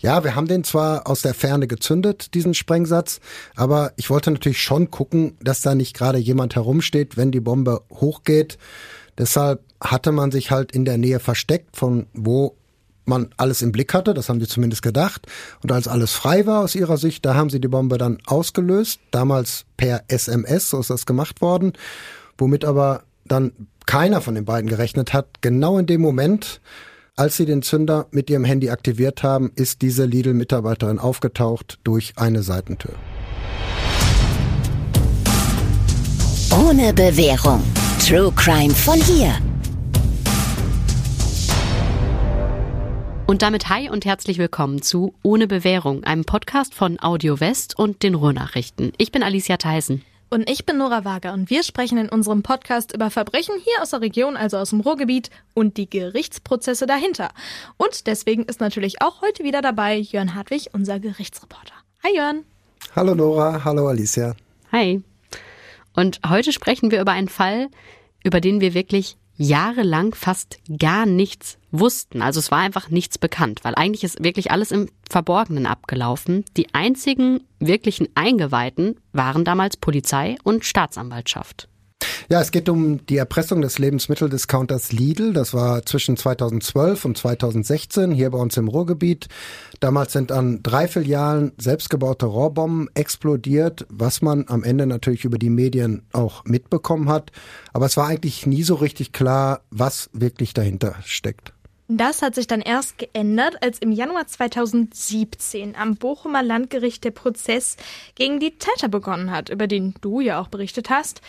Ja, wir haben den zwar aus der Ferne gezündet, diesen Sprengsatz, aber ich wollte natürlich schon gucken, dass da nicht gerade jemand herumsteht, wenn die Bombe hochgeht. Deshalb hatte man sich halt in der Nähe versteckt, von wo man alles im Blick hatte, das haben sie zumindest gedacht. Und als alles frei war aus ihrer Sicht, da haben sie die Bombe dann ausgelöst, damals per SMS, so ist das gemacht worden, womit aber dann keiner von den beiden gerechnet hat. Genau in dem Moment, als sie den Zünder mit ihrem Handy aktiviert haben, ist diese Lidl-Mitarbeiterin aufgetaucht durch eine Seitentür. Ohne Bewährung. True Crime von hier. Und damit hi und herzlich willkommen zu Ohne Bewährung, einem Podcast von Audio West und den Ruhrnachrichten. Ich bin Alicia Theisen. Und ich bin Nora Wager und wir sprechen in unserem Podcast über Verbrechen hier aus der Region, also aus dem Ruhrgebiet und die Gerichtsprozesse dahinter. Und deswegen ist natürlich auch heute wieder dabei Jörn Hartwig, unser Gerichtsreporter. Hi Jörn. Hallo Nora, hallo Alicia. Hi. Und heute sprechen wir über einen Fall, über den wir wirklich jahrelang fast gar nichts wussten. Also es war einfach nichts bekannt, weil eigentlich ist wirklich alles im Verborgenen abgelaufen. Die einzigen wirklichen Eingeweihten waren damals Polizei und Staatsanwaltschaft. Ja, es geht um die Erpressung des Lebensmitteldiscounters Lidl. Das war zwischen 2012 und 2016 hier bei uns im Ruhrgebiet. Damals sind an drei Filialen selbstgebaute Rohrbomben explodiert, was man am Ende natürlich über die Medien auch mitbekommen hat. Aber es war eigentlich nie so richtig klar, was wirklich dahinter steckt. Das hat sich dann erst geändert, als im Januar 2017 am Bochumer Landgericht der Prozess gegen die Täter begonnen hat, über den du ja auch berichtet hast.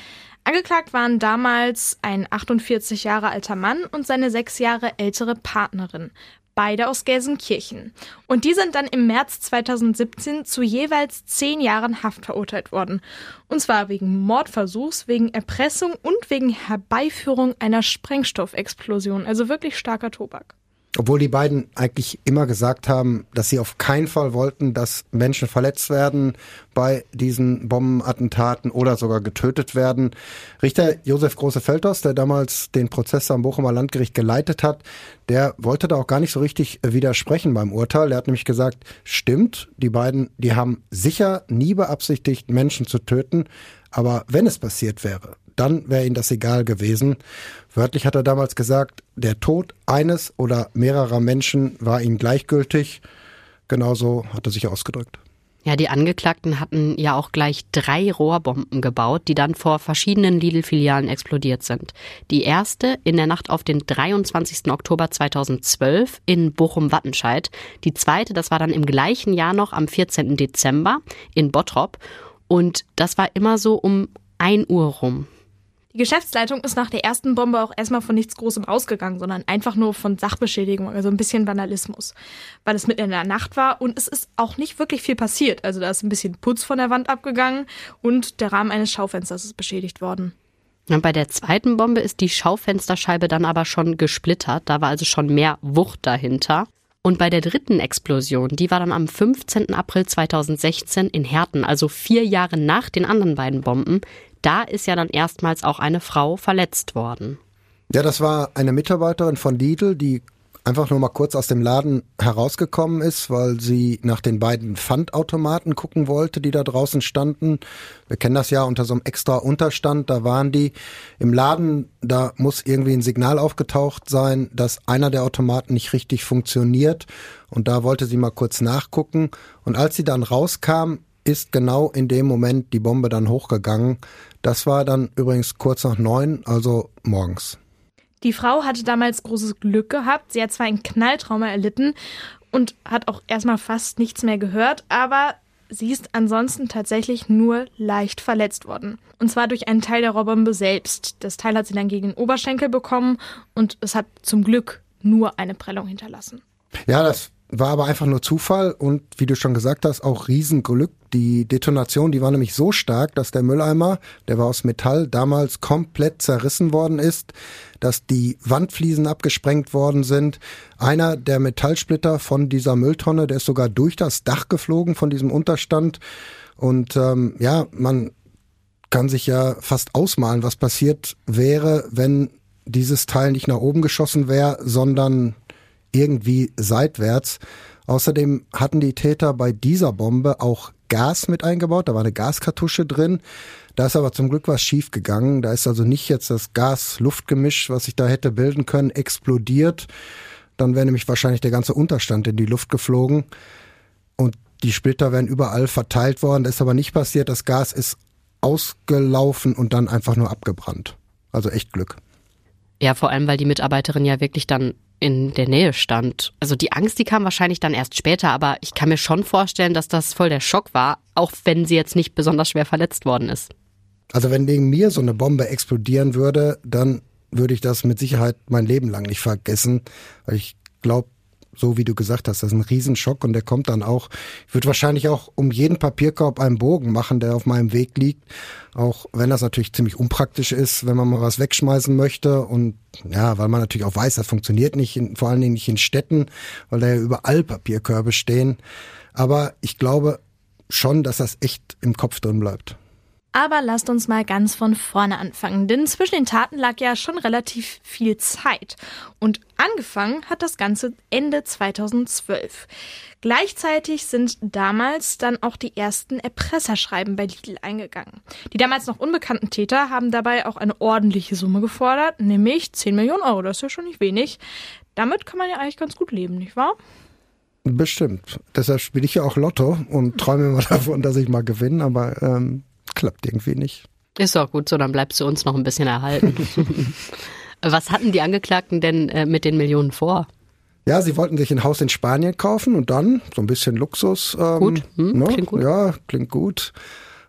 Angeklagt waren damals ein 48 Jahre alter Mann und seine sechs Jahre ältere Partnerin. Beide aus Gelsenkirchen. Und die sind dann im März 2017 zu jeweils zehn Jahren Haft verurteilt worden. Und zwar wegen Mordversuchs, wegen Erpressung und wegen Herbeiführung einer Sprengstoffexplosion. Also wirklich starker Tobak. Obwohl die beiden eigentlich immer gesagt haben, dass sie auf keinen Fall wollten, dass Menschen verletzt werden bei diesen Bombenattentaten oder sogar getötet werden. Richter Josef Große-Feldhaus, der damals den Prozess am Bochumer Landgericht geleitet hat, der wollte da auch gar nicht so richtig widersprechen beim Urteil. Er hat nämlich gesagt, stimmt, die beiden, die haben sicher nie beabsichtigt, Menschen zu töten. Aber wenn es passiert wäre, dann wäre ihnen das egal gewesen. Wörtlich hat er damals gesagt, der Tod eines oder mehrerer Menschen war ihm gleichgültig. Genauso hat er sich ausgedrückt. Ja, die Angeklagten hatten ja auch gleich drei Rohrbomben gebaut, die dann vor verschiedenen Lidl-Filialen explodiert sind. Die erste in der Nacht auf den 23. Oktober 2012 in Bochum-Wattenscheid. Die zweite, das war dann im gleichen Jahr noch am 14. Dezember in Bottrop. Und das war immer so um 1 Uhr rum. Die Geschäftsleitung ist nach der ersten Bombe auch erstmal von nichts Großem ausgegangen, sondern einfach nur von Sachbeschädigung, also ein bisschen Vandalismus, weil es mitten in der Nacht war und es ist auch nicht wirklich viel passiert. Also da ist ein bisschen Putz von der Wand abgegangen und der Rahmen eines Schaufensters ist beschädigt worden. Und bei der zweiten Bombe ist die Schaufensterscheibe dann aber schon gesplittert, da war also schon mehr Wucht dahinter. Und bei der dritten Explosion, die war dann am 15. April 2016 in Herten, also vier Jahre nach den anderen beiden Bomben, da ist ja dann erstmals auch eine Frau verletzt worden. Ja, das war eine Mitarbeiterin von Lidl, die einfach nur mal kurz aus dem Laden herausgekommen ist, weil sie nach den beiden Pfandautomaten gucken wollte, die da draußen standen. Wir kennen das ja unter so einem extra Unterstand, da waren die im Laden, da muss irgendwie ein Signal aufgetaucht sein, dass einer der Automaten nicht richtig funktioniert und da wollte sie mal kurz nachgucken und als sie dann rauskam, ist genau in dem Moment die Bombe dann hochgegangen. Das war dann übrigens kurz nach neun, also morgens. Die Frau hatte damals großes Glück gehabt. Sie hat zwar ein Knalltrauma erlitten und hat auch erstmal fast nichts mehr gehört, aber sie ist ansonsten tatsächlich nur leicht verletzt worden. Und zwar durch einen Teil der Rohrbombe selbst. Das Teil hat sie dann gegen den Oberschenkel bekommen und es hat zum Glück nur eine Prellung hinterlassen. Ja, das war aber einfach nur Zufall und wie du schon gesagt hast, auch Riesenglück. Die Detonation, die war nämlich so stark, dass der Mülleimer, der war aus Metall, damals komplett zerrissen worden ist, dass die Wandfliesen abgesprengt worden sind. Einer der Metallsplitter von dieser Mülltonne, der ist sogar durch das Dach geflogen von diesem Unterstand. Und ähm, ja, man kann sich ja fast ausmalen, was passiert wäre, wenn dieses Teil nicht nach oben geschossen wäre, sondern irgendwie seitwärts. Außerdem hatten die Täter bei dieser Bombe auch Gas mit eingebaut, da war eine Gaskartusche drin. Da ist aber zum Glück was schief gegangen. Da ist also nicht jetzt das Gas-Luft-Gemisch, was sich da hätte bilden können, explodiert. Dann wäre nämlich wahrscheinlich der ganze Unterstand in die Luft geflogen. Und die Splitter wären überall verteilt worden. Das ist aber nicht passiert. Das Gas ist ausgelaufen und dann einfach nur abgebrannt. Also echt Glück. Ja, vor allem, weil die Mitarbeiterin ja wirklich dann in der Nähe stand. Also die Angst, die kam wahrscheinlich dann erst später, aber ich kann mir schon vorstellen, dass das voll der Schock war, auch wenn sie jetzt nicht besonders schwer verletzt worden ist. Also wenn wegen mir so eine Bombe explodieren würde, dann würde ich das mit Sicherheit mein Leben lang nicht vergessen, weil ich glaube, so wie du gesagt hast, das ist ein Riesenschock und der kommt dann auch. Ich würde wahrscheinlich auch um jeden Papierkorb einen Bogen machen, der auf meinem Weg liegt. Auch wenn das natürlich ziemlich unpraktisch ist, wenn man mal was wegschmeißen möchte. Und ja, weil man natürlich auch weiß, das funktioniert nicht, in, vor allen Dingen nicht in Städten, weil da ja überall Papierkörbe stehen. Aber ich glaube schon, dass das echt im Kopf drin bleibt. Aber lasst uns mal ganz von vorne anfangen, denn zwischen den Taten lag ja schon relativ viel Zeit. Und angefangen hat das Ganze Ende 2012. Gleichzeitig sind damals dann auch die ersten Erpresserschreiben bei Lidl eingegangen. Die damals noch unbekannten Täter haben dabei auch eine ordentliche Summe gefordert, nämlich 10 Millionen Euro. Das ist ja schon nicht wenig. Damit kann man ja eigentlich ganz gut leben, nicht wahr? Bestimmt. Deshalb spiele ich ja auch Lotto und träume immer davon, dass ich mal gewinne, aber ähm, klappt irgendwie nicht. Ist auch gut so, dann bleibst du uns noch ein bisschen erhalten. Was hatten die Angeklagten denn äh, mit den Millionen vor? Ja, sie wollten sich ein Haus in Spanien kaufen und dann so ein bisschen Luxus. Ähm, gut, hm, ne? klingt gut. Ja, klingt gut.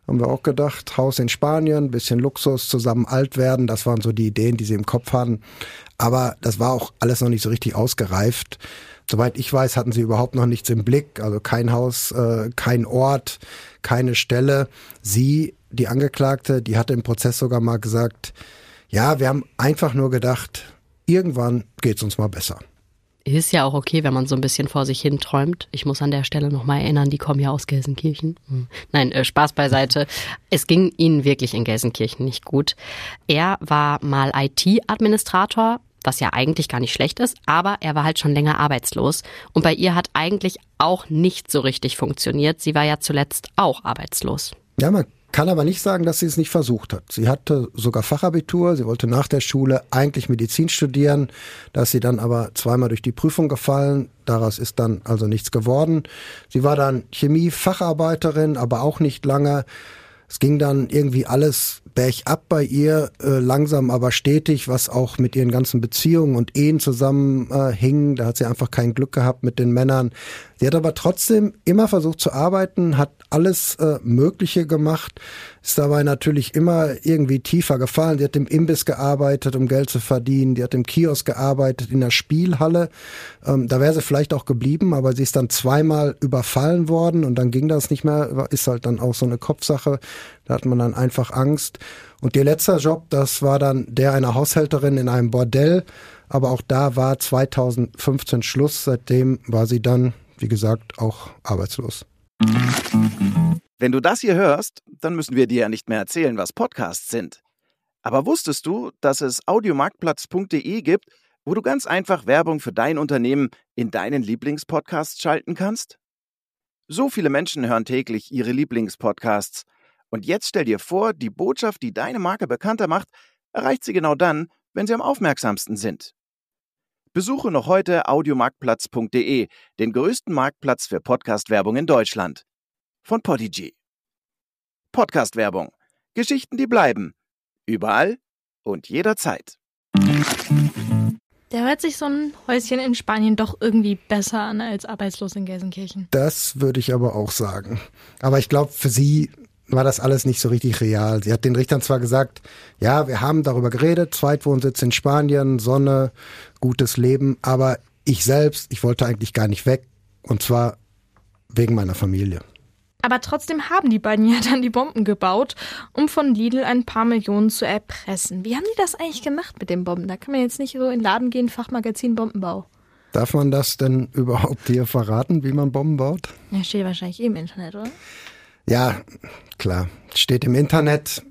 Haben wir auch gedacht, Haus in Spanien, bisschen Luxus, zusammen alt werden, das waren so die Ideen, die sie im Kopf hatten. Aber das war auch alles noch nicht so richtig ausgereift. Soweit ich weiß, hatten sie überhaupt noch nichts im Blick, also kein Haus, äh, kein Ort, keine Stelle. Sie, die Angeklagte, die hatte im Prozess sogar mal gesagt, ja, wir haben einfach nur gedacht, irgendwann geht's uns mal besser. Ist ja auch okay, wenn man so ein bisschen vor sich hin träumt. Ich muss an der Stelle nochmal erinnern, die kommen ja aus Gelsenkirchen. Hm. Nein, äh, Spaß beiseite. Es ging ihnen wirklich in Gelsenkirchen nicht gut. Er war mal IT-Administrator, was ja eigentlich gar nicht schlecht ist, aber er war halt schon länger arbeitslos. Und bei ihr hat eigentlich auch nicht so richtig funktioniert. Sie war ja zuletzt auch arbeitslos. Ja, man kann aber nicht sagen, dass sie es nicht versucht hat. Sie hatte sogar Fachabitur, sie wollte nach der Schule eigentlich Medizin studieren, da ist sie dann aber zweimal durch die Prüfung gefallen, daraus ist dann also nichts geworden. Sie war dann Chemie-Facharbeiterin, aber auch nicht lange. Es ging dann irgendwie alles bergab bei ihr, äh, langsam aber stetig, was auch mit ihren ganzen Beziehungen und Ehen zusammenhing. Äh, da hat sie einfach kein Glück gehabt mit den Männern. Sie hat aber trotzdem immer versucht zu arbeiten, hat alles äh, Mögliche gemacht, ist dabei natürlich immer irgendwie tiefer gefallen. Sie hat im Imbiss gearbeitet, um Geld zu verdienen. Die hat im Kiosk gearbeitet, in der Spielhalle. Ähm, da wäre sie vielleicht auch geblieben, aber sie ist dann zweimal überfallen worden und dann ging das nicht mehr. Ist halt dann auch so eine Kopfsache. Da hat man dann einfach Angst. Und ihr letzter Job, das war dann der einer Haushälterin in einem Bordell. Aber auch da war 2015 Schluss. Seitdem war sie dann, wie gesagt, auch arbeitslos. Wenn du das hier hörst, dann müssen wir dir ja nicht mehr erzählen, was Podcasts sind. Aber wusstest du, dass es audiomarktplatz.de gibt, wo du ganz einfach Werbung für dein Unternehmen in deinen Lieblingspodcasts schalten kannst? So viele Menschen hören täglich ihre Lieblingspodcasts. Und jetzt stell dir vor, die Botschaft, die deine Marke bekannter macht, erreicht sie genau dann, wenn sie am aufmerksamsten sind. Besuche noch heute audiomarktplatz.de, den größten Marktplatz für Podcast-Werbung in Deutschland. Von Podigy. Podcast-Werbung. Geschichten, die bleiben. Überall und jederzeit. Der hört sich so ein Häuschen in Spanien doch irgendwie besser an als arbeitslos in Gelsenkirchen. Das würde ich aber auch sagen. Aber ich glaube, für sie war das alles nicht so richtig real. Sie hat den Richtern zwar gesagt, ja, wir haben darüber geredet, Zweitwohnsitz in Spanien, Sonne, gutes Leben, aber ich selbst, ich wollte eigentlich gar nicht weg und zwar wegen meiner Familie. Aber trotzdem haben die beiden ja dann die Bomben gebaut, um von Lidl ein paar Millionen zu erpressen. Wie haben die das eigentlich gemacht mit den Bomben? Da kann man jetzt nicht so in den Laden gehen, Fachmagazin Bombenbau. Darf man das denn überhaupt hier verraten, wie man Bomben baut? Ja, steht wahrscheinlich eh im Internet, oder? Ja, klar. Steht im Internet.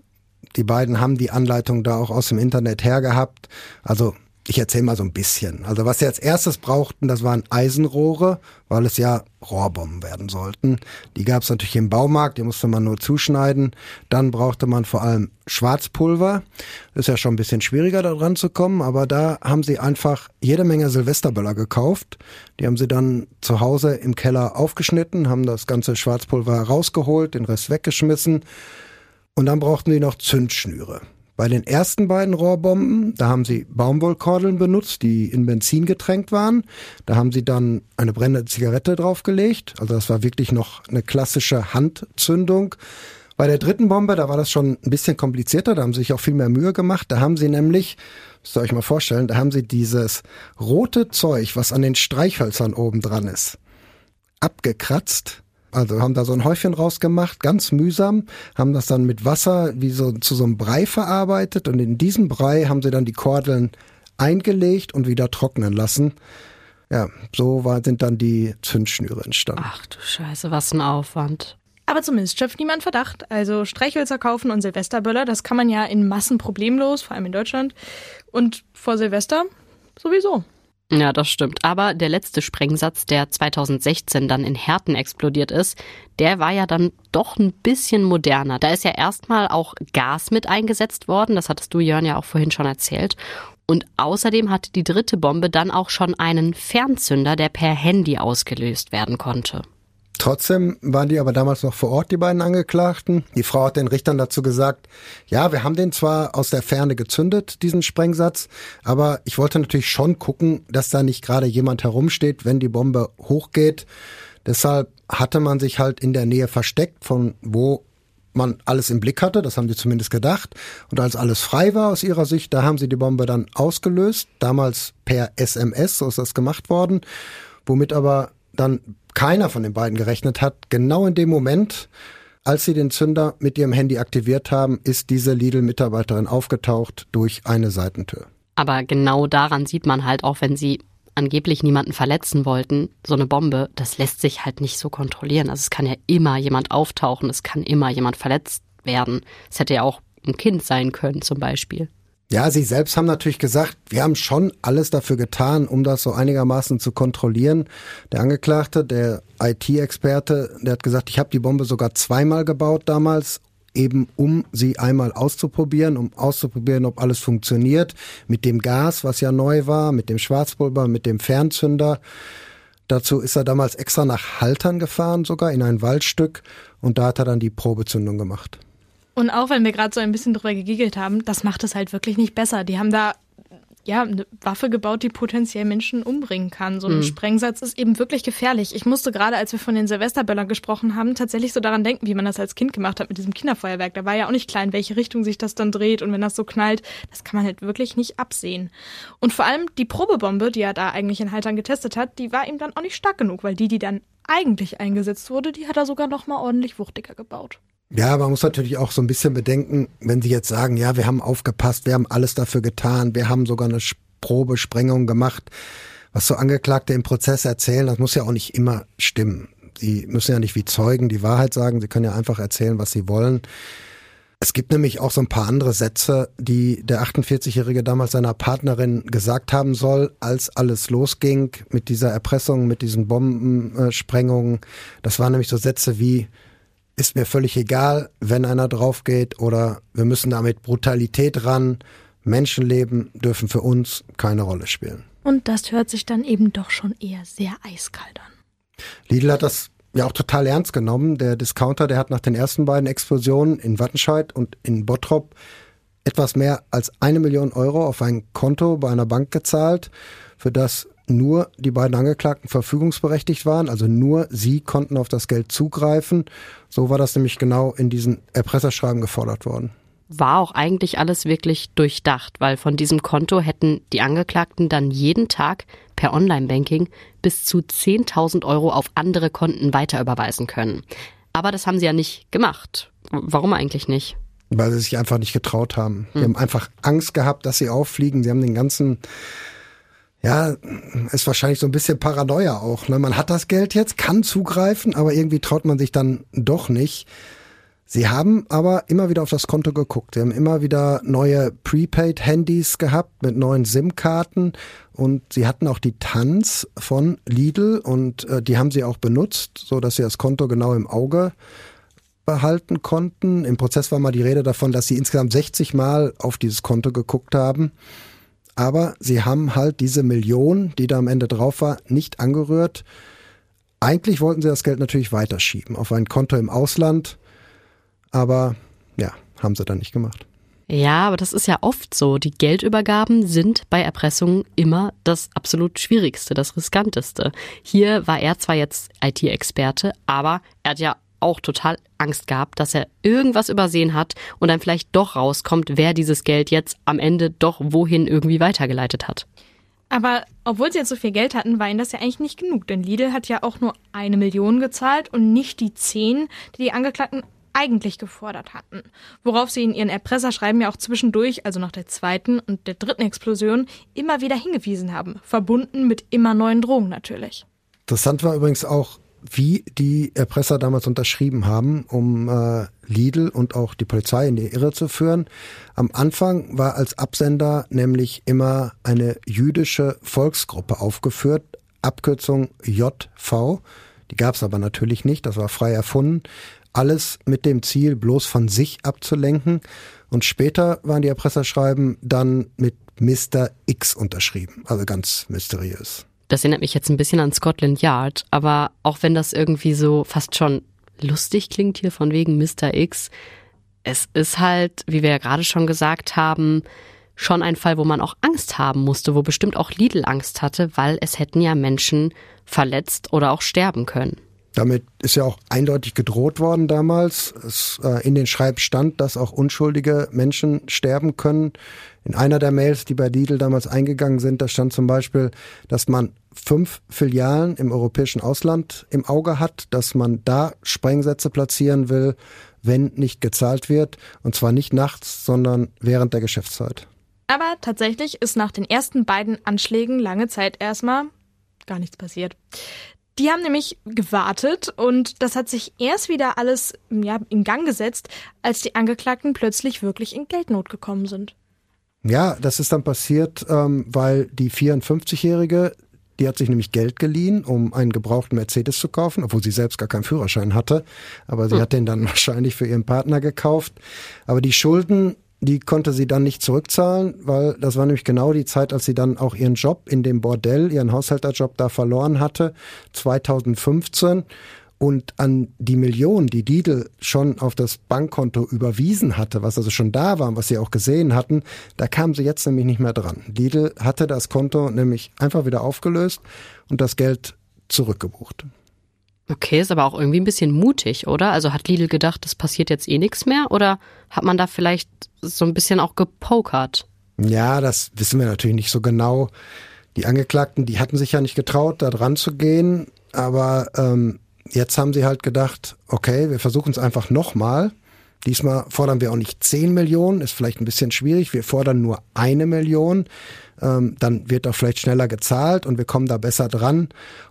Die beiden haben die Anleitung da auch aus dem Internet hergehabt. Also ich erzähle mal so ein bisschen. Also was sie als erstes brauchten, das waren Eisenrohre, weil es ja Rohrbomben werden sollten. Die gab es natürlich im Baumarkt, die musste man nur zuschneiden. Dann brauchte man vor allem Schwarzpulver. Ist ja schon ein bisschen schwieriger da dran zu kommen, aber da haben sie einfach jede Menge Silvesterböller gekauft. Die haben sie dann zu Hause im Keller aufgeschnitten, haben das ganze Schwarzpulver rausgeholt, den Rest weggeschmissen. Und dann brauchten sie noch Zündschnüre. Bei den ersten beiden Rohrbomben, da haben sie Baumwollkordeln benutzt, die in Benzin getränkt waren. Da haben sie dann eine brennende Zigarette draufgelegt. Also das war wirklich noch eine klassische Handzündung. Bei der dritten Bombe, da war das schon ein bisschen komplizierter, da haben sie sich auch viel mehr Mühe gemacht. Da haben sie nämlich, müsst ihr euch mal vorstellen, da haben sie dieses rote Zeug, was an den Streichhölzern oben dran ist, abgekratzt also haben da so ein Häufchen rausgemacht, ganz mühsam, haben das dann mit Wasser wie so zu so einem Brei verarbeitet und in diesem Brei haben sie dann die Kordeln eingelegt und wieder trocknen lassen. Ja, so war, sind dann die Zündschnüre entstanden. Ach du Scheiße, was ein Aufwand. Aber zumindest schöpft niemand Verdacht. Also Streichhölzer kaufen und Silvesterböller, das kann man ja in Massen problemlos, vor allem in Deutschland. Und vor Silvester sowieso. Ja, das stimmt. Aber der letzte Sprengsatz, der 2016 dann in Herten explodiert ist, der war ja dann doch ein bisschen moderner. Da ist ja erstmal auch Gas mit eingesetzt worden. Das hattest du, Jörn, ja auch vorhin schon erzählt. Und außerdem hatte die dritte Bombe dann auch schon einen Fernzünder, der per Handy ausgelöst werden konnte. Trotzdem waren die aber damals noch vor Ort, die beiden Angeklagten. Die Frau hat den Richtern dazu gesagt, ja, wir haben den zwar aus der Ferne gezündet, diesen Sprengsatz, aber ich wollte natürlich schon gucken, dass da nicht gerade jemand herumsteht, wenn die Bombe hochgeht. Deshalb hatte man sich halt in der Nähe versteckt, von wo man alles im Blick hatte, das haben sie zumindest gedacht. Und als alles frei war aus ihrer Sicht, da haben sie die Bombe dann ausgelöst, damals per SMS, so ist das gemacht worden, womit aber dann keiner von den beiden gerechnet hat, genau in dem Moment, als sie den Zünder mit ihrem Handy aktiviert haben, ist diese Lidl-Mitarbeiterin aufgetaucht durch eine Seitentür. Aber genau daran sieht man halt auch, wenn sie angeblich niemanden verletzen wollten, so eine Bombe, das lässt sich halt nicht so kontrollieren. Also es kann ja immer jemand auftauchen, es kann immer jemand verletzt werden. Es hätte ja auch ein Kind sein können zum Beispiel. Ja, Sie selbst haben natürlich gesagt, wir haben schon alles dafür getan, um das so einigermaßen zu kontrollieren. Der Angeklagte, der IT-Experte, der hat gesagt, ich habe die Bombe sogar zweimal gebaut damals, eben um sie einmal auszuprobieren, um auszuprobieren, ob alles funktioniert. Mit dem Gas, was ja neu war, mit dem Schwarzpulver, mit dem Fernzünder. Dazu ist er damals extra nach Haltern gefahren, sogar in ein Waldstück, und da hat er dann die Probezündung gemacht. Und auch wenn wir gerade so ein bisschen drüber gegiegelt haben, das macht es halt wirklich nicht besser. Die haben da ja, eine Waffe gebaut, die potenziell Menschen umbringen kann. So ein mhm. Sprengsatz ist eben wirklich gefährlich. Ich musste gerade, als wir von den Silvesterböllern gesprochen haben, tatsächlich so daran denken, wie man das als Kind gemacht hat mit diesem Kinderfeuerwerk. Da war ja auch nicht klar, in welche Richtung sich das dann dreht und wenn das so knallt, das kann man halt wirklich nicht absehen. Und vor allem die Probebombe, die er da eigentlich in Haltern getestet hat, die war ihm dann auch nicht stark genug, weil die, die dann eigentlich eingesetzt wurde, die hat er sogar noch mal ordentlich wuchtiger gebaut. Ja, man muss natürlich auch so ein bisschen bedenken, wenn Sie jetzt sagen, ja, wir haben aufgepasst, wir haben alles dafür getan, wir haben sogar eine Probesprengung gemacht. Was so Angeklagte im Prozess erzählen, das muss ja auch nicht immer stimmen. Sie müssen ja nicht wie Zeugen die Wahrheit sagen, sie können ja einfach erzählen, was sie wollen. Es gibt nämlich auch so ein paar andere Sätze, die der 48-Jährige damals seiner Partnerin gesagt haben soll, als alles losging mit dieser Erpressung, mit diesen Bombensprengungen. Das waren nämlich so Sätze wie, ist mir völlig egal, wenn einer drauf geht oder wir müssen da mit Brutalität ran. Menschenleben dürfen für uns keine Rolle spielen. Und das hört sich dann eben doch schon eher sehr eiskalt an. Lidl hat das ja auch total ernst genommen. Der Discounter, der hat nach den ersten beiden Explosionen in Wattenscheid und in Bottrop etwas mehr als eine Million Euro auf ein Konto bei einer Bank gezahlt, für das nur die beiden Angeklagten verfügungsberechtigt waren, also nur sie konnten auf das Geld zugreifen. So war das nämlich genau in diesen Erpresserschreiben gefordert worden. War auch eigentlich alles wirklich durchdacht, weil von diesem Konto hätten die Angeklagten dann jeden Tag per Online-Banking bis zu 10.000 Euro auf andere Konten weiterüberweisen können. Aber das haben sie ja nicht gemacht. Warum eigentlich nicht? Weil sie sich einfach nicht getraut haben. Sie hm. haben einfach Angst gehabt, dass sie auffliegen. Sie haben den ganzen ja, ist wahrscheinlich so ein bisschen Paranoia auch. Ne? Man hat das Geld jetzt, kann zugreifen, aber irgendwie traut man sich dann doch nicht. Sie haben aber immer wieder auf das Konto geguckt. Sie haben immer wieder neue Prepaid-Handys gehabt mit neuen SIM-Karten und sie hatten auch die Tanz von Lidl und äh, die haben sie auch benutzt, so dass sie das Konto genau im Auge behalten konnten. Im Prozess war mal die Rede davon, dass sie insgesamt 60 Mal auf dieses Konto geguckt haben. Aber sie haben halt diese Million, die da am Ende drauf war, nicht angerührt. Eigentlich wollten sie das Geld natürlich weiterschieben auf ein Konto im Ausland aber ja, haben sie dann nicht gemacht. Ja, aber das ist ja oft so. Die Geldübergaben sind bei Erpressungen immer das absolut Schwierigste, das Riskanteste. Hier war er zwar jetzt IT-Experte, aber er hat ja auch total Angst gehabt, dass er irgendwas übersehen hat und dann vielleicht doch rauskommt, wer dieses Geld jetzt am Ende doch wohin irgendwie weitergeleitet hat. Aber obwohl sie jetzt so viel Geld hatten, war ihnen das ja eigentlich nicht genug, denn Lidl hat ja auch nur eine Million gezahlt und nicht die zehn, die die Angeklagten eigentlich gefordert hatten. Worauf sie in ihren Erpresserschreiben ja auch zwischendurch, also nach der zweiten und der dritten Explosion, immer wieder hingewiesen haben. Verbunden mit immer neuen Drogen natürlich. Interessant war übrigens auch, wie die Erpresser damals unterschrieben haben, um äh, Lidl und auch die Polizei in die Irre zu führen. Am Anfang war als Absender nämlich immer eine jüdische Volksgruppe aufgeführt, Abkürzung JV. Die gab es aber natürlich nicht, das war frei erfunden. Alles mit dem Ziel, bloß von sich abzulenken. Und später waren die Erpresserschreiben dann mit Mr. X unterschrieben. Also ganz mysteriös. Das erinnert mich jetzt ein bisschen an Scotland Yard, aber auch wenn das irgendwie so fast schon lustig klingt hier von wegen Mr. X, es ist halt, wie wir ja gerade schon gesagt haben, schon ein Fall, wo man auch Angst haben musste, wo bestimmt auch Lidl Angst hatte, weil es hätten ja Menschen verletzt oder auch sterben können. Damit ist ja auch eindeutig gedroht worden damals. Es, äh, in den Schreiben stand, dass auch unschuldige Menschen sterben können. In einer der Mails, die bei Lidl damals eingegangen sind, da stand zum Beispiel, dass man fünf Filialen im europäischen Ausland im Auge hat, dass man da Sprengsätze platzieren will, wenn nicht gezahlt wird. Und zwar nicht nachts, sondern während der Geschäftszeit. Aber tatsächlich ist nach den ersten beiden Anschlägen lange Zeit erstmal gar nichts passiert. Die haben nämlich gewartet und das hat sich erst wieder alles ja, in Gang gesetzt, als die Angeklagten plötzlich wirklich in Geldnot gekommen sind. Ja, das ist dann passiert, ähm, weil die 54-Jährige, die hat sich nämlich Geld geliehen, um einen gebrauchten Mercedes zu kaufen, obwohl sie selbst gar keinen Führerschein hatte. Aber sie hm. hat den dann wahrscheinlich für ihren Partner gekauft. Aber die Schulden die konnte sie dann nicht zurückzahlen, weil das war nämlich genau die Zeit, als sie dann auch ihren Job in dem Bordell, ihren Haushälterjob da verloren hatte, 2015. Und an die Million, die Lidl schon auf das Bankkonto überwiesen hatte, was also schon da war und was sie auch gesehen hatten, da kam sie jetzt nämlich nicht mehr dran. Lidl hatte das Konto nämlich einfach wieder aufgelöst und das Geld zurückgebucht. Okay, ist aber auch irgendwie ein bisschen mutig, oder? Also hat Lidl gedacht, es passiert jetzt eh nichts mehr? Oder hat man da vielleicht so ein bisschen auch gepokert? Ja, das wissen wir natürlich nicht so genau. Die Angeklagten, die hatten sich ja nicht getraut, da dran zu gehen. Aber ähm, jetzt haben sie halt gedacht, okay, wir versuchen es einfach nochmal. Diesmal fordern wir auch nicht 10 Millionen, ist vielleicht ein bisschen schwierig. Wir fordern nur eine Million. Ähm, dann wird auch vielleicht schneller gezahlt und wir kommen da besser dran.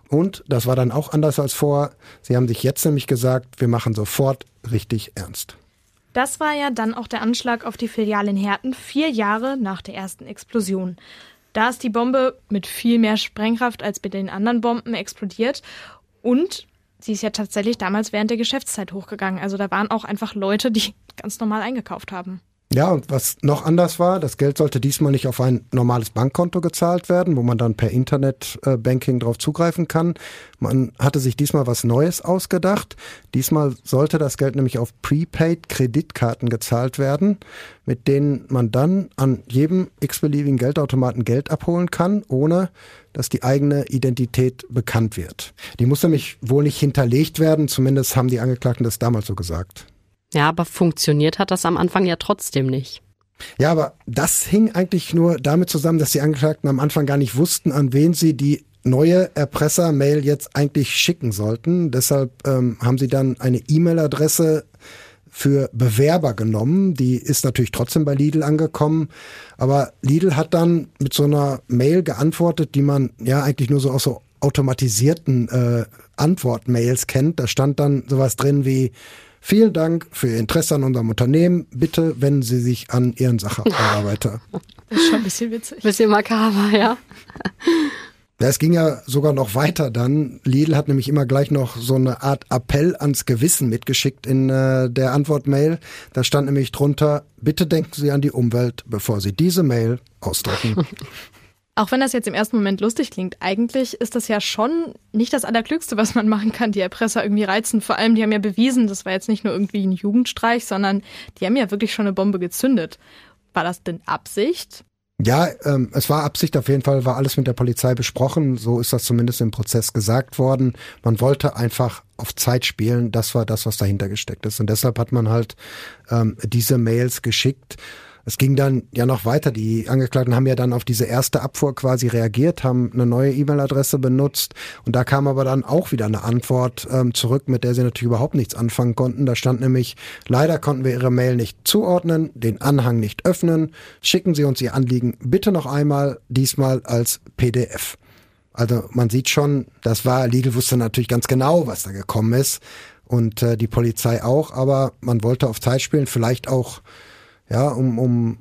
Und das war dann auch anders als vor. Sie haben sich jetzt nämlich gesagt, wir machen sofort richtig ernst. Das war ja dann auch der Anschlag auf die Filiale in Herten, vier Jahre nach der ersten Explosion. Da ist die Bombe mit viel mehr Sprengkraft als bei den anderen Bomben explodiert. Und sie ist ja tatsächlich damals während der Geschäftszeit hochgegangen. Also da waren auch einfach Leute, die ganz normal eingekauft haben. Ja, und was noch anders war, das Geld sollte diesmal nicht auf ein normales Bankkonto gezahlt werden, wo man dann per Internetbanking drauf zugreifen kann. Man hatte sich diesmal was Neues ausgedacht. Diesmal sollte das Geld nämlich auf Prepaid-Kreditkarten gezahlt werden, mit denen man dann an jedem x-beliebigen Geldautomaten Geld abholen kann, ohne dass die eigene Identität bekannt wird. Die muss nämlich wohl nicht hinterlegt werden, zumindest haben die Angeklagten das damals so gesagt. Ja, aber funktioniert hat das am Anfang ja trotzdem nicht. Ja, aber das hing eigentlich nur damit zusammen, dass die Angeklagten am Anfang gar nicht wussten, an wen sie die neue Erpresser-Mail jetzt eigentlich schicken sollten. Deshalb ähm, haben sie dann eine E-Mail-Adresse für Bewerber genommen. Die ist natürlich trotzdem bei Lidl angekommen. Aber Lidl hat dann mit so einer Mail geantwortet, die man ja eigentlich nur so aus so automatisierten äh, Antwort-Mails kennt. Da stand dann sowas drin wie Vielen Dank für Ihr Interesse an unserem Unternehmen. Bitte wenden Sie sich an Ihren Sachbearbeiter. Das ist schon ein bisschen witzig. Bisschen makaber, ja. Ja, es ging ja sogar noch weiter dann. Lidl hat nämlich immer gleich noch so eine Art Appell ans Gewissen mitgeschickt in äh, der Antwortmail. Da stand nämlich drunter, bitte denken Sie an die Umwelt, bevor Sie diese Mail ausdrucken. Auch wenn das jetzt im ersten Moment lustig klingt, eigentlich ist das ja schon nicht das Allerklügste, was man machen kann, die Erpresser irgendwie reizen. Vor allem, die haben ja bewiesen, das war jetzt nicht nur irgendwie ein Jugendstreich, sondern die haben ja wirklich schon eine Bombe gezündet. War das denn Absicht? Ja, ähm, es war Absicht, auf jeden Fall war alles mit der Polizei besprochen. So ist das zumindest im Prozess gesagt worden. Man wollte einfach auf Zeit spielen. Das war das, was dahinter gesteckt ist. Und deshalb hat man halt ähm, diese Mails geschickt. Es ging dann ja noch weiter. Die Angeklagten haben ja dann auf diese erste Abfuhr quasi reagiert, haben eine neue E-Mail-Adresse benutzt und da kam aber dann auch wieder eine Antwort ähm, zurück, mit der sie natürlich überhaupt nichts anfangen konnten. Da stand nämlich, leider konnten wir Ihre Mail nicht zuordnen, den Anhang nicht öffnen. Schicken Sie uns Ihr Anliegen bitte noch einmal, diesmal als PDF. Also man sieht schon, das war, Lidl wusste natürlich ganz genau, was da gekommen ist und äh, die Polizei auch, aber man wollte auf Zeit spielen, vielleicht auch ja, um, um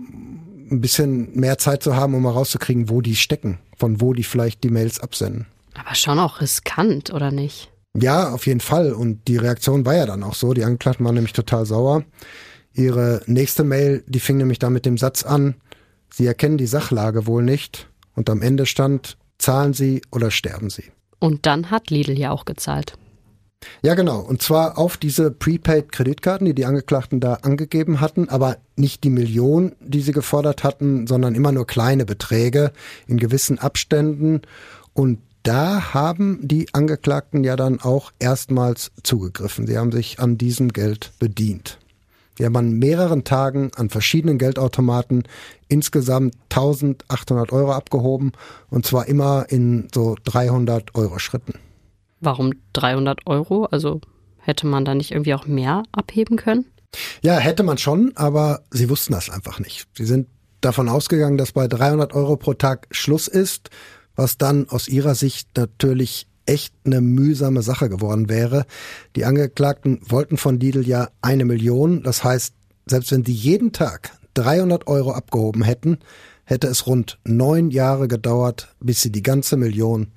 ein bisschen mehr Zeit zu haben, um mal rauszukriegen, wo die stecken, von wo die vielleicht die Mails absenden. Aber schon auch riskant, oder nicht? Ja, auf jeden Fall. Und die Reaktion war ja dann auch so. Die Angeklagten waren nämlich total sauer. Ihre nächste Mail, die fing nämlich da mit dem Satz an, Sie erkennen die Sachlage wohl nicht. Und am Ende stand, zahlen Sie oder sterben Sie. Und dann hat Lidl ja auch gezahlt. Ja, genau. Und zwar auf diese Prepaid-Kreditkarten, die die Angeklagten da angegeben hatten, aber nicht die Million, die sie gefordert hatten, sondern immer nur kleine Beträge in gewissen Abständen. Und da haben die Angeklagten ja dann auch erstmals zugegriffen. Sie haben sich an diesem Geld bedient. Die haben an mehreren Tagen an verschiedenen Geldautomaten insgesamt 1800 Euro abgehoben und zwar immer in so 300 Euro Schritten. Warum 300 Euro? Also hätte man da nicht irgendwie auch mehr abheben können? Ja, hätte man schon, aber sie wussten das einfach nicht. Sie sind davon ausgegangen, dass bei 300 Euro pro Tag Schluss ist, was dann aus ihrer Sicht natürlich echt eine mühsame Sache geworden wäre. Die Angeklagten wollten von Lidl ja eine Million. Das heißt, selbst wenn sie jeden Tag 300 Euro abgehoben hätten, hätte es rund neun Jahre gedauert, bis sie die ganze Million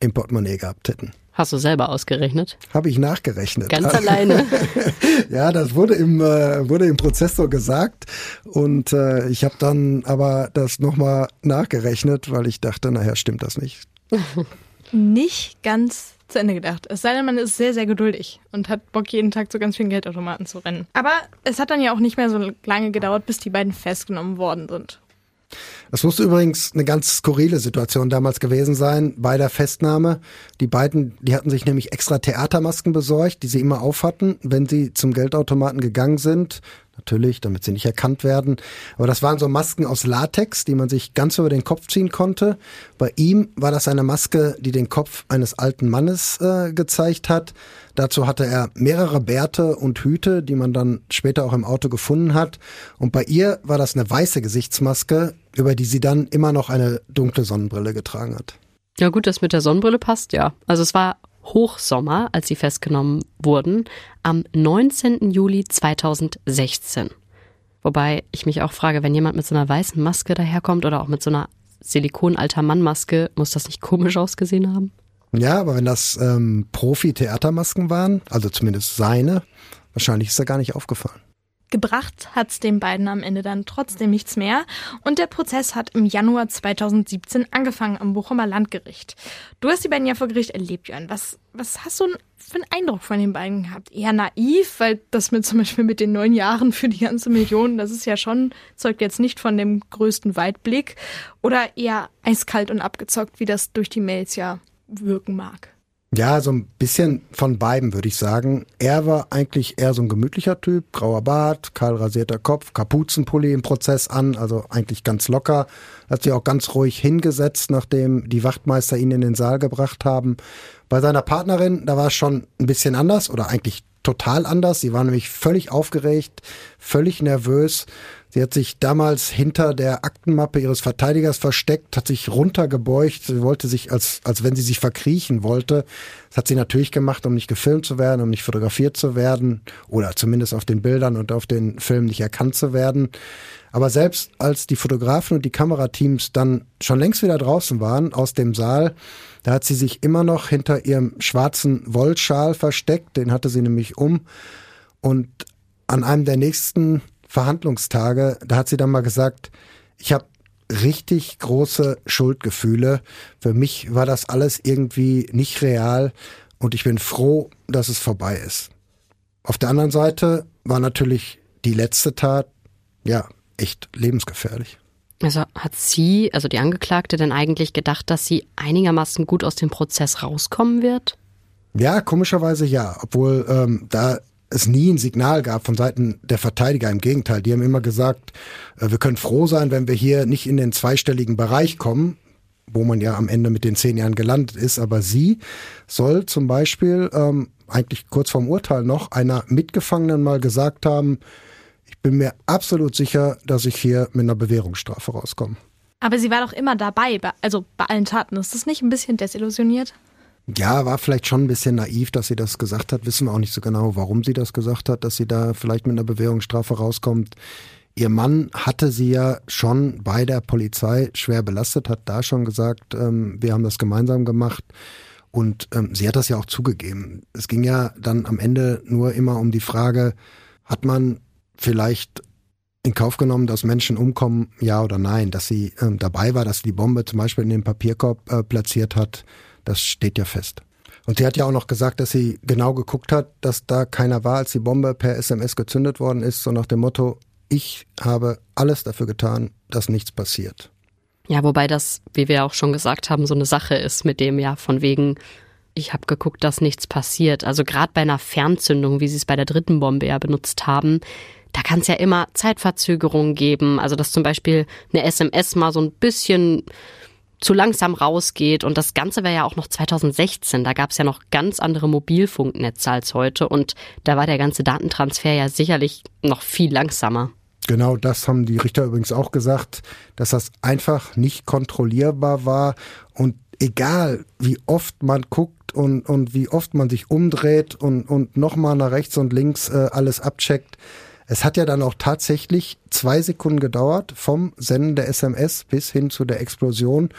im Portemonnaie gehabt hätten. Hast du selber ausgerechnet? Habe ich nachgerechnet. Ganz alleine. ja, das wurde im äh, wurde im Prozess so gesagt und äh, ich habe dann aber das nochmal nachgerechnet, weil ich dachte, nachher stimmt das nicht. nicht ganz zu Ende gedacht. Es sei denn, man ist sehr, sehr geduldig und hat Bock, jeden Tag zu ganz vielen Geldautomaten zu rennen. Aber es hat dann ja auch nicht mehr so lange gedauert, bis die beiden festgenommen worden sind. Das musste übrigens eine ganz skurrile Situation damals gewesen sein bei der Festnahme. Die beiden, die hatten sich nämlich extra Theatermasken besorgt, die sie immer aufhatten, wenn sie zum Geldautomaten gegangen sind. Natürlich, damit sie nicht erkannt werden. Aber das waren so Masken aus Latex, die man sich ganz über den Kopf ziehen konnte. Bei ihm war das eine Maske, die den Kopf eines alten Mannes äh, gezeigt hat. Dazu hatte er mehrere Bärte und Hüte, die man dann später auch im Auto gefunden hat. Und bei ihr war das eine weiße Gesichtsmaske, über die sie dann immer noch eine dunkle Sonnenbrille getragen hat. Ja gut, das mit der Sonnenbrille passt ja. Also es war Hochsommer, als sie festgenommen wurden, am 19. Juli 2016. Wobei ich mich auch frage, wenn jemand mit so einer weißen Maske daherkommt oder auch mit so einer Silikon-alter Mann-Maske, muss das nicht komisch ausgesehen haben? Ja, aber wenn das ähm, Profi-Theatermasken waren, also zumindest seine, wahrscheinlich ist er gar nicht aufgefallen. Gebracht hat's den beiden am Ende dann trotzdem nichts mehr und der Prozess hat im Januar 2017 angefangen am Bochumer Landgericht. Du hast die beiden ja vor Gericht erlebt, Jörn. Was, was hast du für einen Eindruck von den beiden gehabt? Eher naiv, weil das mit zum Beispiel mit den neun Jahren für die ganze Million, das ist ja schon, zeugt jetzt nicht von dem größten Weitblick. Oder eher eiskalt und abgezockt, wie das durch die Mails ja wirken mag. Ja, so ein bisschen von beiden würde ich sagen. Er war eigentlich eher so ein gemütlicher Typ, grauer Bart, kahl rasierter Kopf, Kapuzenpulli im Prozess an, also eigentlich ganz locker. Hat sich auch ganz ruhig hingesetzt, nachdem die Wachtmeister ihn in den Saal gebracht haben. Bei seiner Partnerin, da war es schon ein bisschen anders oder eigentlich total anders. Sie war nämlich völlig aufgeregt, völlig nervös. Sie hat sich damals hinter der Aktenmappe ihres Verteidigers versteckt, hat sich runtergebeugt, sie wollte sich, als, als wenn sie sich verkriechen wollte. Das hat sie natürlich gemacht, um nicht gefilmt zu werden, um nicht fotografiert zu werden oder zumindest auf den Bildern und auf den Filmen nicht erkannt zu werden. Aber selbst als die Fotografen und die Kamerateams dann schon längst wieder draußen waren aus dem Saal, da hat sie sich immer noch hinter ihrem schwarzen Wollschal versteckt, den hatte sie nämlich um. Und an einem der nächsten Verhandlungstage, da hat sie dann mal gesagt, ich habe richtig große Schuldgefühle. Für mich war das alles irgendwie nicht real und ich bin froh, dass es vorbei ist. Auf der anderen Seite war natürlich die letzte Tat, ja, echt lebensgefährlich. Also hat sie, also die Angeklagte, denn eigentlich gedacht, dass sie einigermaßen gut aus dem Prozess rauskommen wird? Ja, komischerweise ja, obwohl ähm, da es nie ein Signal gab von Seiten der Verteidiger. Im Gegenteil, die haben immer gesagt, äh, wir können froh sein, wenn wir hier nicht in den zweistelligen Bereich kommen, wo man ja am Ende mit den zehn Jahren gelandet ist. Aber sie soll zum Beispiel ähm, eigentlich kurz vorm Urteil noch einer Mitgefangenen mal gesagt haben, ich bin mir absolut sicher, dass ich hier mit einer Bewährungsstrafe rauskomme. Aber sie war doch immer dabei, also bei allen Taten. Ist das nicht ein bisschen desillusioniert? Ja, war vielleicht schon ein bisschen naiv, dass sie das gesagt hat. Wissen wir auch nicht so genau, warum sie das gesagt hat, dass sie da vielleicht mit einer Bewährungsstrafe rauskommt. Ihr Mann hatte sie ja schon bei der Polizei schwer belastet, hat da schon gesagt, ähm, wir haben das gemeinsam gemacht. Und ähm, sie hat das ja auch zugegeben. Es ging ja dann am Ende nur immer um die Frage, hat man vielleicht in Kauf genommen, dass Menschen umkommen, ja oder nein, dass sie ähm, dabei war, dass sie die Bombe zum Beispiel in den Papierkorb äh, platziert hat, das steht ja fest. Und sie hat ja auch noch gesagt, dass sie genau geguckt hat, dass da keiner war, als die Bombe per SMS gezündet worden ist, so nach dem Motto, ich habe alles dafür getan, dass nichts passiert. Ja, wobei das, wie wir auch schon gesagt haben, so eine Sache ist mit dem ja von wegen, ich habe geguckt, dass nichts passiert. Also gerade bei einer Fernzündung, wie sie es bei der dritten Bombe ja benutzt haben, da kann es ja immer Zeitverzögerungen geben. Also dass zum Beispiel eine SMS mal so ein bisschen zu langsam rausgeht. Und das Ganze wäre ja auch noch 2016. Da gab es ja noch ganz andere Mobilfunknetze als heute. Und da war der ganze Datentransfer ja sicherlich noch viel langsamer. Genau das haben die Richter übrigens auch gesagt, dass das einfach nicht kontrollierbar war. Und egal, wie oft man guckt und, und wie oft man sich umdreht und, und nochmal nach rechts und links äh, alles abcheckt, es hat ja dann auch tatsächlich zwei Sekunden gedauert vom Senden der SMS bis hin zu der Explosion.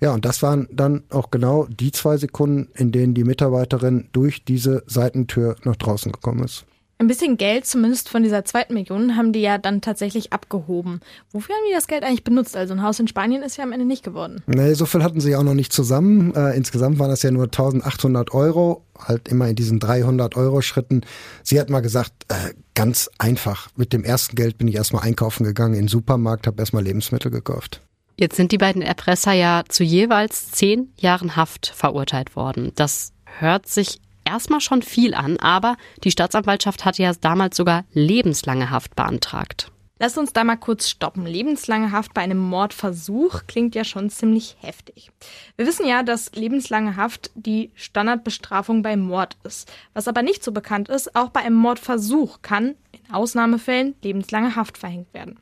Ja, und das waren dann auch genau die zwei Sekunden, in denen die Mitarbeiterin durch diese Seitentür nach draußen gekommen ist. Ein bisschen Geld, zumindest von dieser zweiten Million, haben die ja dann tatsächlich abgehoben. Wofür haben die das Geld eigentlich benutzt? Also ein Haus in Spanien ist ja am Ende nicht geworden. Nee, so viel hatten sie auch noch nicht zusammen. Äh, insgesamt waren das ja nur 1800 Euro, halt immer in diesen 300 Euro Schritten. Sie hat mal gesagt, äh, ganz einfach, mit dem ersten Geld bin ich erstmal einkaufen gegangen in den Supermarkt, habe erstmal Lebensmittel gekauft. Jetzt sind die beiden Erpresser ja zu jeweils zehn Jahren Haft verurteilt worden. Das hört sich erstmal schon viel an, aber die Staatsanwaltschaft hatte ja damals sogar lebenslange Haft beantragt. Lass uns da mal kurz stoppen. Lebenslange Haft bei einem Mordversuch klingt ja schon ziemlich heftig. Wir wissen ja, dass lebenslange Haft die Standardbestrafung bei Mord ist. Was aber nicht so bekannt ist, auch bei einem Mordversuch kann in Ausnahmefällen lebenslange Haft verhängt werden.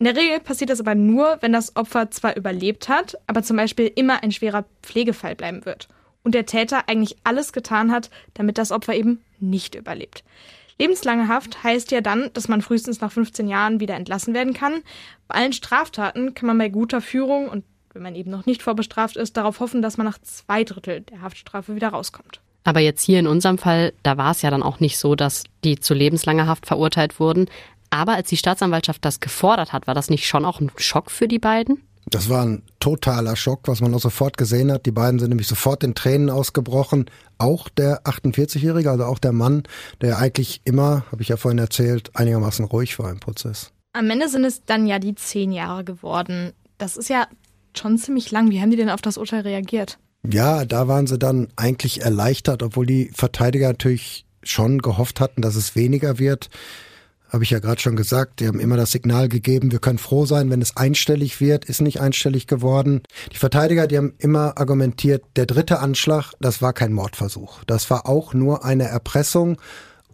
In der Regel passiert das aber nur, wenn das Opfer zwar überlebt hat, aber zum Beispiel immer ein schwerer Pflegefall bleiben wird und der Täter eigentlich alles getan hat, damit das Opfer eben nicht überlebt. Lebenslange Haft heißt ja dann, dass man frühestens nach 15 Jahren wieder entlassen werden kann. Bei allen Straftaten kann man bei guter Führung und wenn man eben noch nicht vorbestraft ist, darauf hoffen, dass man nach zwei Drittel der Haftstrafe wieder rauskommt. Aber jetzt hier in unserem Fall, da war es ja dann auch nicht so, dass die zu lebenslanger Haft verurteilt wurden. Aber als die Staatsanwaltschaft das gefordert hat, war das nicht schon auch ein Schock für die beiden? Das war ein totaler Schock, was man auch sofort gesehen hat. Die beiden sind nämlich sofort in Tränen ausgebrochen. Auch der 48-Jährige, also auch der Mann, der eigentlich immer, habe ich ja vorhin erzählt, einigermaßen ruhig war im Prozess. Am Ende sind es dann ja die zehn Jahre geworden. Das ist ja schon ziemlich lang. Wie haben die denn auf das Urteil reagiert? Ja, da waren sie dann eigentlich erleichtert, obwohl die Verteidiger natürlich schon gehofft hatten, dass es weniger wird habe ich ja gerade schon gesagt, die haben immer das Signal gegeben, wir können froh sein, wenn es einstellig wird, ist nicht einstellig geworden. Die Verteidiger, die haben immer argumentiert, der dritte Anschlag, das war kein Mordversuch. Das war auch nur eine Erpressung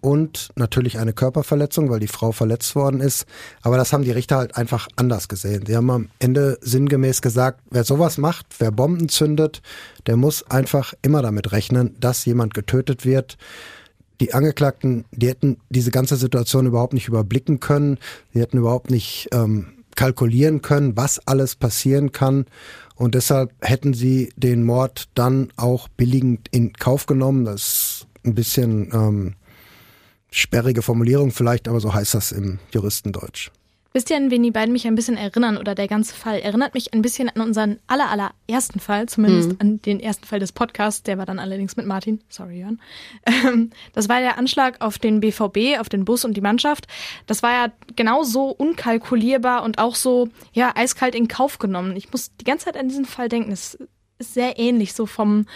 und natürlich eine Körperverletzung, weil die Frau verletzt worden ist. Aber das haben die Richter halt einfach anders gesehen. Sie haben am Ende sinngemäß gesagt, wer sowas macht, wer Bomben zündet, der muss einfach immer damit rechnen, dass jemand getötet wird. Die Angeklagten, die hätten diese ganze Situation überhaupt nicht überblicken können. Sie hätten überhaupt nicht ähm, kalkulieren können, was alles passieren kann. Und deshalb hätten sie den Mord dann auch billigend in Kauf genommen. Das ist ein bisschen ähm, sperrige Formulierung vielleicht, aber so heißt das im Juristendeutsch. Wisst ihr, an wen die beiden mich ein bisschen erinnern oder der ganze Fall erinnert mich ein bisschen an unseren aller, allerersten Fall, zumindest mhm. an den ersten Fall des Podcasts, der war dann allerdings mit Martin. Sorry, Jörn. Ähm, das war der Anschlag auf den BVB, auf den Bus und die Mannschaft. Das war ja genauso unkalkulierbar und auch so, ja, eiskalt in Kauf genommen. Ich muss die ganze Zeit an diesen Fall denken. Es ist sehr ähnlich, so vom,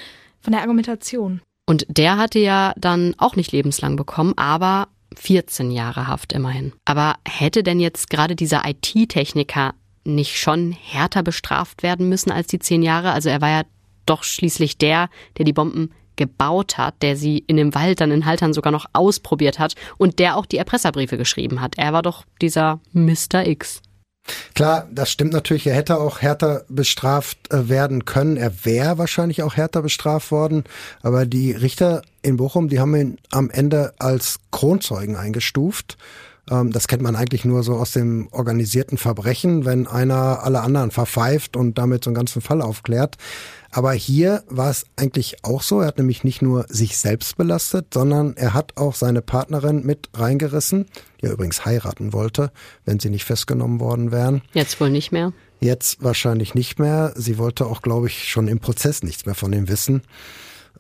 von der Argumentation. Und der hatte ja dann auch nicht lebenslang bekommen, aber 14 Jahre Haft immerhin. Aber hätte denn jetzt gerade dieser IT-Techniker nicht schon härter bestraft werden müssen als die 10 Jahre? Also er war ja doch schließlich der, der die Bomben gebaut hat, der sie in dem Wald dann in Haltern sogar noch ausprobiert hat und der auch die Erpresserbriefe geschrieben hat. Er war doch dieser Mr. X. Klar, das stimmt natürlich. Er hätte auch härter bestraft äh, werden können. Er wäre wahrscheinlich auch härter bestraft worden. Aber die Richter in Bochum, die haben ihn am Ende als Kronzeugen eingestuft. Ähm, das kennt man eigentlich nur so aus dem organisierten Verbrechen, wenn einer alle anderen verpfeift und damit so einen ganzen Fall aufklärt. Aber hier war es eigentlich auch so. Er hat nämlich nicht nur sich selbst belastet, sondern er hat auch seine Partnerin mit reingerissen, die er übrigens heiraten wollte, wenn sie nicht festgenommen worden wären. Jetzt wohl nicht mehr. Jetzt wahrscheinlich nicht mehr. Sie wollte auch, glaube ich, schon im Prozess nichts mehr von ihm wissen.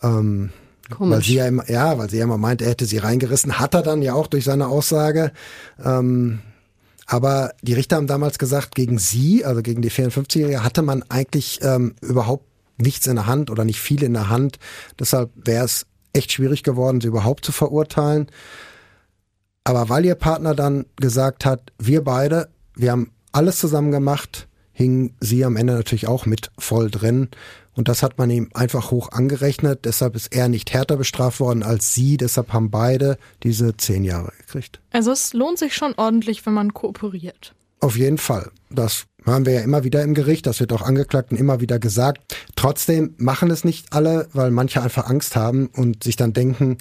Ähm, Komisch. Weil sie ja immer, ja, weil sie ja immer meint, er hätte sie reingerissen. Hat er dann ja auch durch seine Aussage. Ähm, aber die Richter haben damals gesagt, gegen sie, also gegen die 54-Jährige, hatte man eigentlich ähm, überhaupt nichts in der Hand oder nicht viel in der Hand. Deshalb wäre es echt schwierig geworden, sie überhaupt zu verurteilen. Aber weil ihr Partner dann gesagt hat, wir beide, wir haben alles zusammen gemacht, hing sie am Ende natürlich auch mit voll drin. Und das hat man ihm einfach hoch angerechnet. Deshalb ist er nicht härter bestraft worden als sie. Deshalb haben beide diese zehn Jahre gekriegt. Also es lohnt sich schon ordentlich, wenn man kooperiert. Auf jeden Fall. Das hören wir ja immer wieder im Gericht. Das wird auch Angeklagten immer wieder gesagt. Trotzdem machen es nicht alle, weil manche einfach Angst haben und sich dann denken,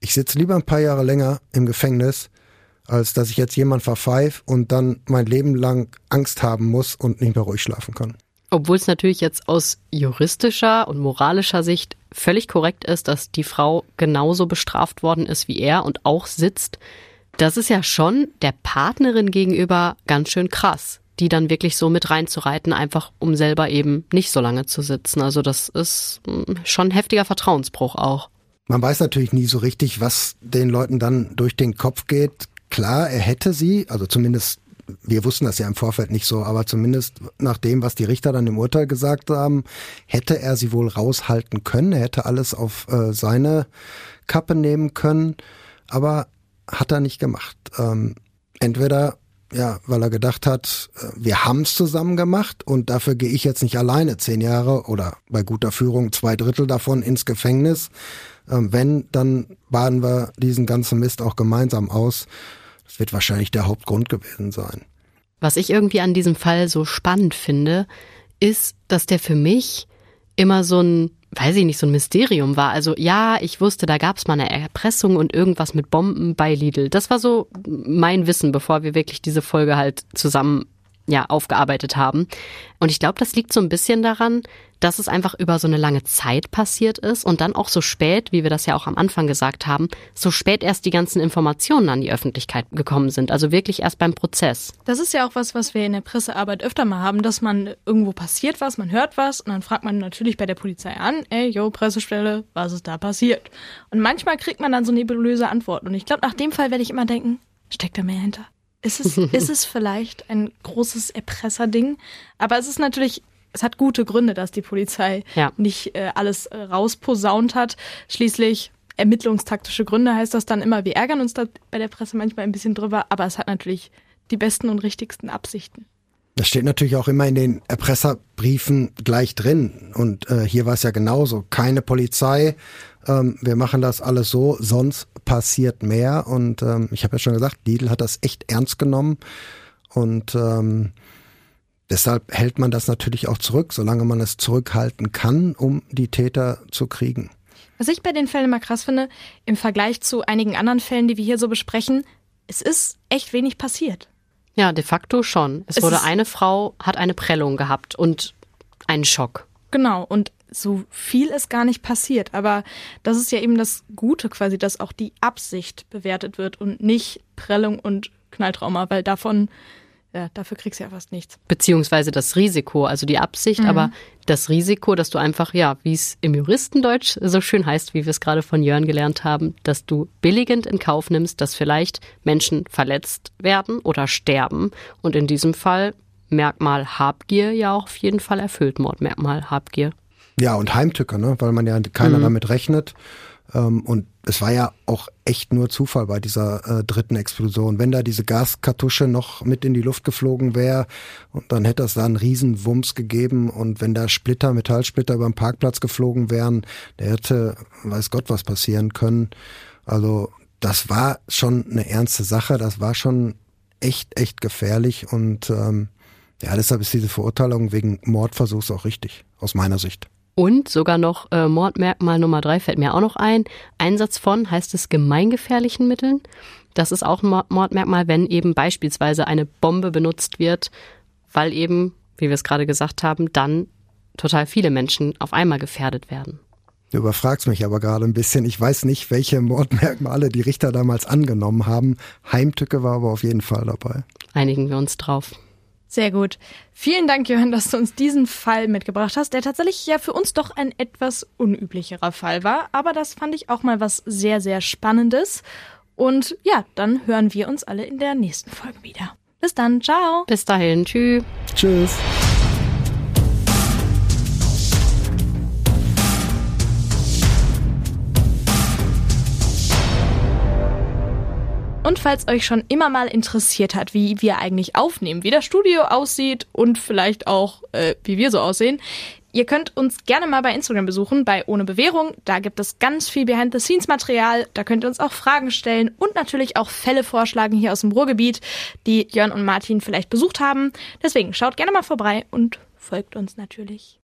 ich sitze lieber ein paar Jahre länger im Gefängnis, als dass ich jetzt jemand verpfeife und dann mein Leben lang Angst haben muss und nicht mehr ruhig schlafen kann. Obwohl es natürlich jetzt aus juristischer und moralischer Sicht völlig korrekt ist, dass die Frau genauso bestraft worden ist wie er und auch sitzt, das ist ja schon der Partnerin gegenüber ganz schön krass, die dann wirklich so mit reinzureiten, einfach um selber eben nicht so lange zu sitzen. Also das ist hm, schon ein heftiger Vertrauensbruch auch. Man weiß natürlich nie so richtig, was den Leuten dann durch den Kopf geht. Klar, er hätte sie, also zumindest wir wussten das ja im Vorfeld nicht so, aber zumindest nach dem, was die Richter dann im Urteil gesagt haben, hätte er sie wohl raushalten können. Er hätte alles auf äh, seine Kappe nehmen können, aber hat er nicht gemacht. Ähm, entweder ja, weil er gedacht hat, äh, wir haben es zusammen gemacht und dafür gehe ich jetzt nicht alleine zehn Jahre oder bei guter Führung zwei Drittel davon ins Gefängnis. Ähm, wenn, dann baden wir diesen ganzen Mist auch gemeinsam aus. Das wird wahrscheinlich der Hauptgrund gewesen sein. Was ich irgendwie an diesem Fall so spannend finde, ist, dass der für mich immer so ein, weiß ich nicht, so ein Mysterium war. Also ja, ich wusste, da gab es mal eine Erpressung und irgendwas mit Bomben bei Lidl. Das war so mein Wissen, bevor wir wirklich diese Folge halt zusammen ja aufgearbeitet haben. Und ich glaube, das liegt so ein bisschen daran, dass es einfach über so eine lange Zeit passiert ist und dann auch so spät, wie wir das ja auch am Anfang gesagt haben, so spät erst die ganzen Informationen an die Öffentlichkeit gekommen sind. Also wirklich erst beim Prozess. Das ist ja auch was, was wir in der Pressearbeit öfter mal haben, dass man irgendwo passiert was, man hört was und dann fragt man natürlich bei der Polizei an, ey, yo, Pressestelle, was ist da passiert? Und manchmal kriegt man dann so nebulöse Antworten. Und ich glaube, nach dem Fall werde ich immer denken, steckt da mehr hinter? Ist es, ist es vielleicht ein großes Erpresserding? Aber es ist natürlich, es hat gute Gründe, dass die Polizei ja. nicht äh, alles äh, rausposaunt hat. Schließlich ermittlungstaktische Gründe heißt das dann immer. Wir ärgern uns da bei der Presse manchmal ein bisschen drüber, aber es hat natürlich die besten und richtigsten Absichten. Das steht natürlich auch immer in den Erpresserbriefen gleich drin. Und äh, hier war es ja genauso. Keine Polizei. Ähm, wir machen das alles so, sonst passiert mehr. Und ähm, ich habe ja schon gesagt, Lidl hat das echt ernst genommen. Und ähm, deshalb hält man das natürlich auch zurück, solange man es zurückhalten kann, um die Täter zu kriegen. Was ich bei den Fällen immer krass finde, im Vergleich zu einigen anderen Fällen, die wir hier so besprechen, es ist echt wenig passiert. Ja, de facto schon. Es, Es wurde eine Frau, hat eine Prellung gehabt und einen Schock. Genau, und so viel ist gar nicht passiert. Aber das ist ja eben das Gute quasi, dass auch die Absicht bewertet wird und nicht Prellung und Knalltrauma, weil davon, ja, dafür kriegst du ja fast nichts. Beziehungsweise das Risiko, also die Absicht, aber das Risiko, dass du einfach, ja, wie es im Juristendeutsch so schön heißt, wie wir es gerade von Jörn gelernt haben, dass du billigend in Kauf nimmst, dass vielleicht Menschen verletzt werden oder sterben. Und in diesem Fall Merkmal Habgier ja auch auf jeden Fall erfüllt, Mordmerkmal Habgier. Ja, und Heimtücke, ne? weil man ja keiner damit rechnet. Ähm, und es war ja auch echt nur Zufall bei dieser äh, dritten Explosion. Wenn da diese Gaskartusche noch mit in die Luft geflogen wäre, dann hätte es da einen riesen Wumms gegeben. Und wenn da Splitter, Metallsplitter über den Parkplatz geflogen wären, der hätte, weiß Gott, was passieren können. Also das war schon eine ernste Sache. Das war schon echt, echt gefährlich. Und ähm, ja, deshalb ist diese Verurteilung wegen Mordversuchs auch richtig, aus meiner Sicht. Und sogar noch äh, Mordmerkmal Nummer drei fällt mir auch noch ein. Einsatz von heißt es gemeingefährlichen Mitteln. Das ist auch ein Mord- Mordmerkmal, wenn eben beispielsweise eine Bombe benutzt wird, weil eben, wie wir es gerade gesagt haben, dann total viele Menschen auf einmal gefährdet werden. Du überfragst mich aber gerade ein bisschen. Ich weiß nicht, welche Mordmerkmale die Richter damals angenommen haben. Heimtücke war aber auf jeden Fall dabei. Einigen wir uns drauf. Sehr gut. Vielen Dank, Johann, dass du uns diesen Fall mitgebracht hast, der tatsächlich ja für uns doch ein etwas unüblicherer Fall war. Aber das fand ich auch mal was sehr, sehr Spannendes. Und ja, dann hören wir uns alle in der nächsten Folge wieder. Bis dann, ciao. Bis dahin, tschüss. Tschüss. Und falls euch schon immer mal interessiert hat, wie wir eigentlich aufnehmen, wie das Studio aussieht und vielleicht auch, äh, wie wir so aussehen, ihr könnt uns gerne mal bei Instagram besuchen, bei Ohne Bewährung. Da gibt es ganz viel Behind-the-Scenes-Material. Da könnt ihr uns auch Fragen stellen und natürlich auch Fälle vorschlagen hier aus dem Ruhrgebiet, die Jörn und Martin vielleicht besucht haben. Deswegen schaut gerne mal vorbei und folgt uns natürlich.